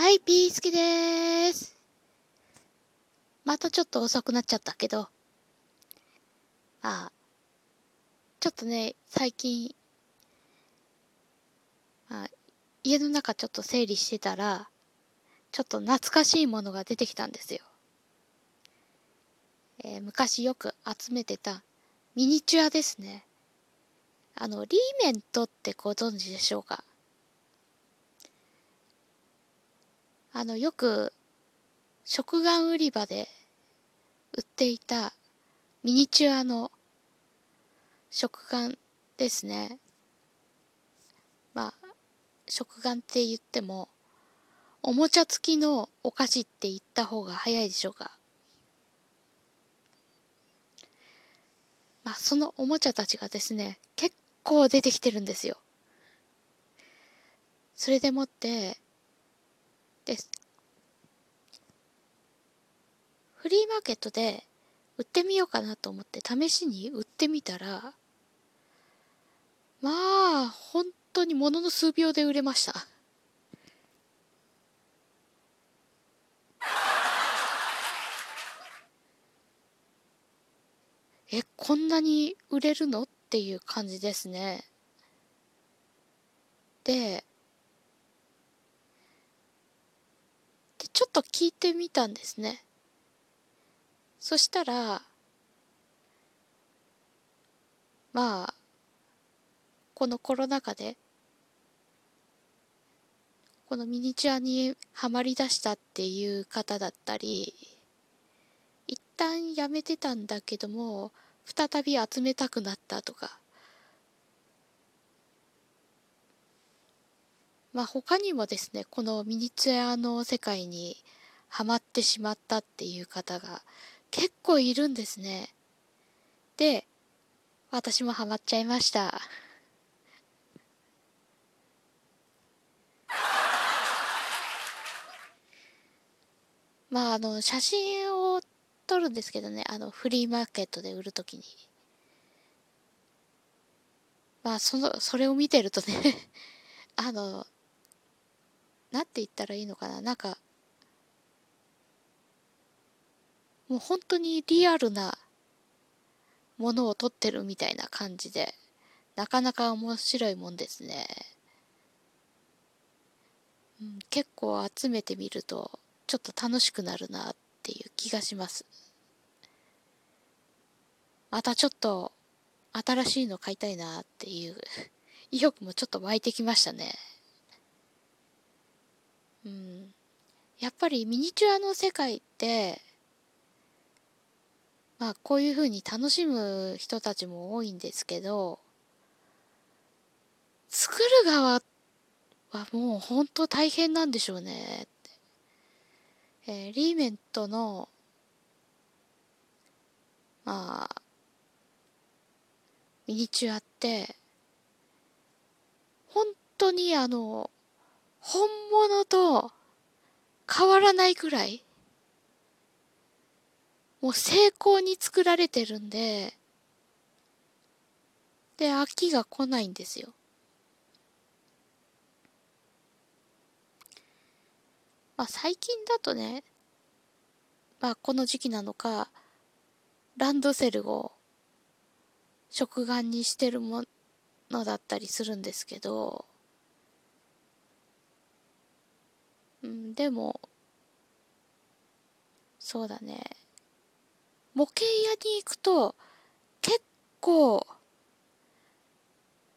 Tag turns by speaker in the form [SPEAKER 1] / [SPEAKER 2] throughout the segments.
[SPEAKER 1] はい、ピースケでーす。またちょっと遅くなっちゃったけど。あ、ちょっとね、最近、あ、家の中ちょっと整理してたら、ちょっと懐かしいものが出てきたんですよ。えー、昔よく集めてたミニチュアですね。あの、リーメントってご存知でしょうか？あの、よく、食玩売り場で売っていたミニチュアの食玩ですね。まあ、食玩って言っても、おもちゃ付きのお菓子って言った方が早いでしょうか。まあ、そのおもちゃたちがですね、結構出てきてるんですよ。それでもって、です。フリーマーケットで売ってみようかなと思って試しに売ってみたら、まあ、本当にものの数秒で売れました。え、こんなに売れるの？っていう感じですね。で、ちょっと聞いてみたんですね。そしたら、まあ、このコロナ禍で、このミニチュアにはまりだしたっていう方だったり、一旦やめてたんだけども、再び集めたくなったとか、まあ他にもですね、このミニチュアの世界にハマってしまったっていう方が結構いるんですね。で、私もハマっちゃいました。まああの、写真を撮るんですけどね、あの、フリーマーケットで売るときに。まあ、その、それを見てるとね あの、なんて言ったらいいのかな？なんか、もう本当にリアルなものを撮ってるみたいな感じで、なかなか面白いもんですね。うん、結構集めてみると、ちょっと楽しくなるなっていう気がします。またちょっと新しいの買いたいなっていう 意欲もちょっと湧いてきましたね。うん。やっぱりミニチュアの世界って、まあこういうふうに楽しむ人たちも多いんですけど、作る側はもう本当大変なんでしょうね。えー、リーメントの、まあ、ミニチュアって、本当にあの、本物と変わらないくらい、もう成功に作られてるんで、で、飽きが来ないんですよ。まあ最近だとね、まあこの時期なのか、ランドセルを食玩にしてるものだったりするんですけど、うん、でも、そうだね。模型屋に行くと、結構、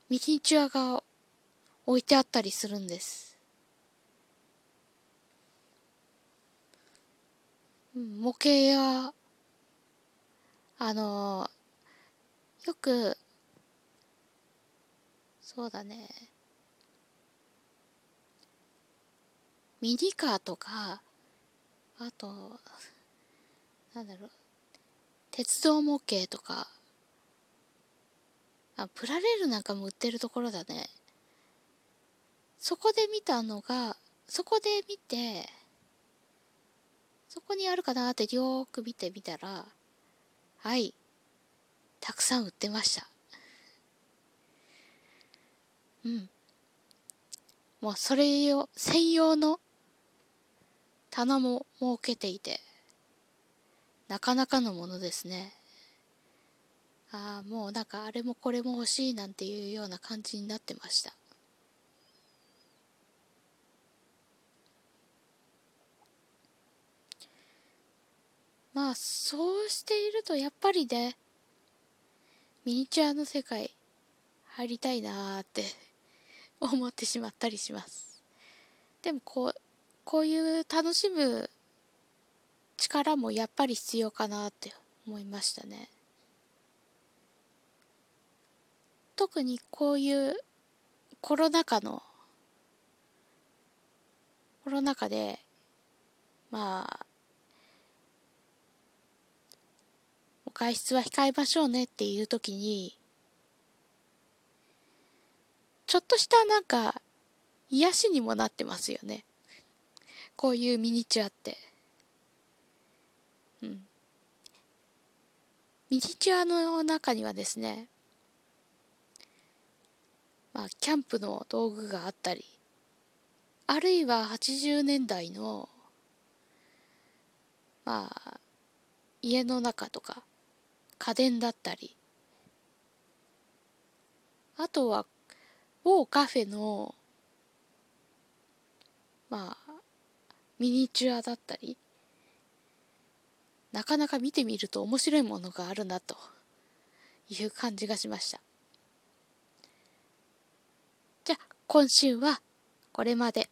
[SPEAKER 1] ミニチュアが置いてあったりするんです。うん、模型屋、あの、よく、そうだね。ミニカーとか、あと、なんだろう、鉄道模型とか、あ、プラレールなんかも売ってるところだね。そこで見たのが、そこで見て、そこにあるかなってよーく見てみたら、はい、たくさん売ってました。うん。もうそれ用、専用の棚も設けていて、なかなかのものですね。ああ、もうなんかあれもこれも欲しいなんていうような感じになってました。まあそうしているとやっぱりねミニチュアの世界入りたいなーって思ってしまったりしますでもこうこういう楽しむ力もやっぱり必要かなって思いましたね特にこういうコロナ禍のコロナ禍でまあ外出は控えましょうねっていう時に、ちょっとしたなんか、癒しにもなってますよね。こういうミニチュアって。うん。ミニチュアの中にはですね、まあ、キャンプの道具があったり、あるいは80年代の、まあ、家の中とか、家電だったりあとは某カフェのまあミニチュアだったりなかなか見てみると面白いものがあるなという感じがしましたじゃあ今週はこれまで。